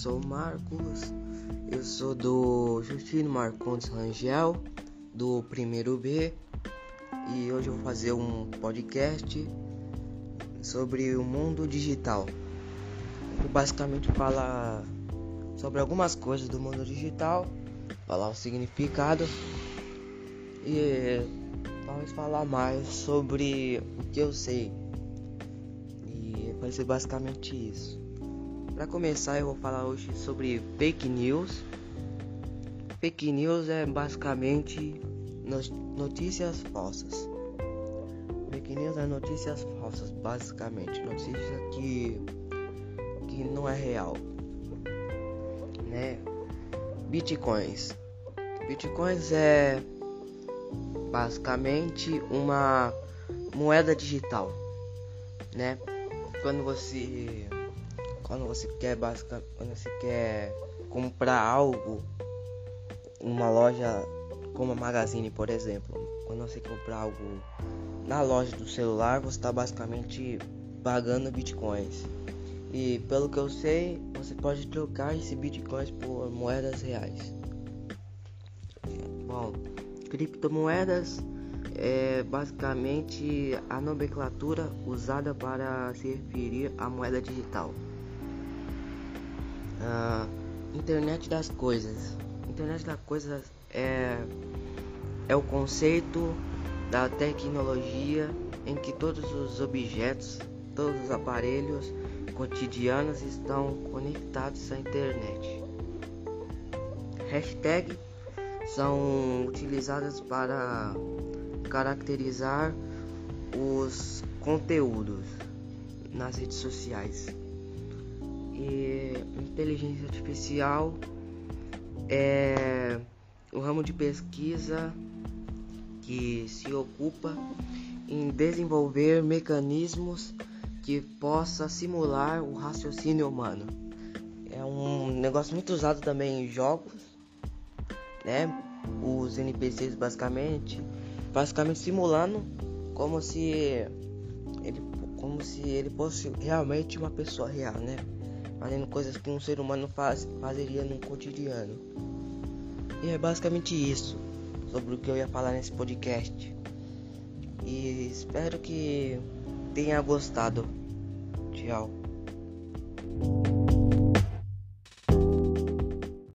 sou o Marcos, eu sou do Justino Marcondes Rangel, do primeiro B, e hoje eu vou fazer um podcast sobre o mundo digital. Vou basicamente falar sobre algumas coisas do mundo digital, falar o significado e talvez falar mais sobre o que eu sei. E vai ser basicamente isso. Para começar, eu vou falar hoje sobre fake news. Fake news é basicamente notícias falsas. Fake news é notícias falsas, basicamente, notícia que que não é real, né? Bitcoins. Bitcoins é basicamente uma moeda digital, né? Quando você quando você quer basic, quando você quer comprar algo numa loja como a Magazine, por exemplo, quando você comprar algo na loja do celular, você está basicamente pagando bitcoins. E pelo que eu sei, você pode trocar esse bitcoins por moedas reais. Bom, criptomoedas é basicamente a nomenclatura usada para se referir à moeda digital. Uh, internet das coisas. Internet das coisas é, é o conceito da tecnologia em que todos os objetos, todos os aparelhos cotidianos estão conectados à internet. Hashtags são utilizadas para caracterizar os conteúdos nas redes sociais e inteligência artificial é o ramo de pesquisa que se ocupa em desenvolver mecanismos que possa simular o raciocínio humano. É um negócio muito usado também em jogos, né? Os NPCs basicamente, basicamente simulando como se ele, como se ele fosse realmente uma pessoa real, né? Fazendo coisas que um ser humano faz, fazeria no cotidiano. E é basicamente isso sobre o que eu ia falar nesse podcast. E espero que tenha gostado. Tchau.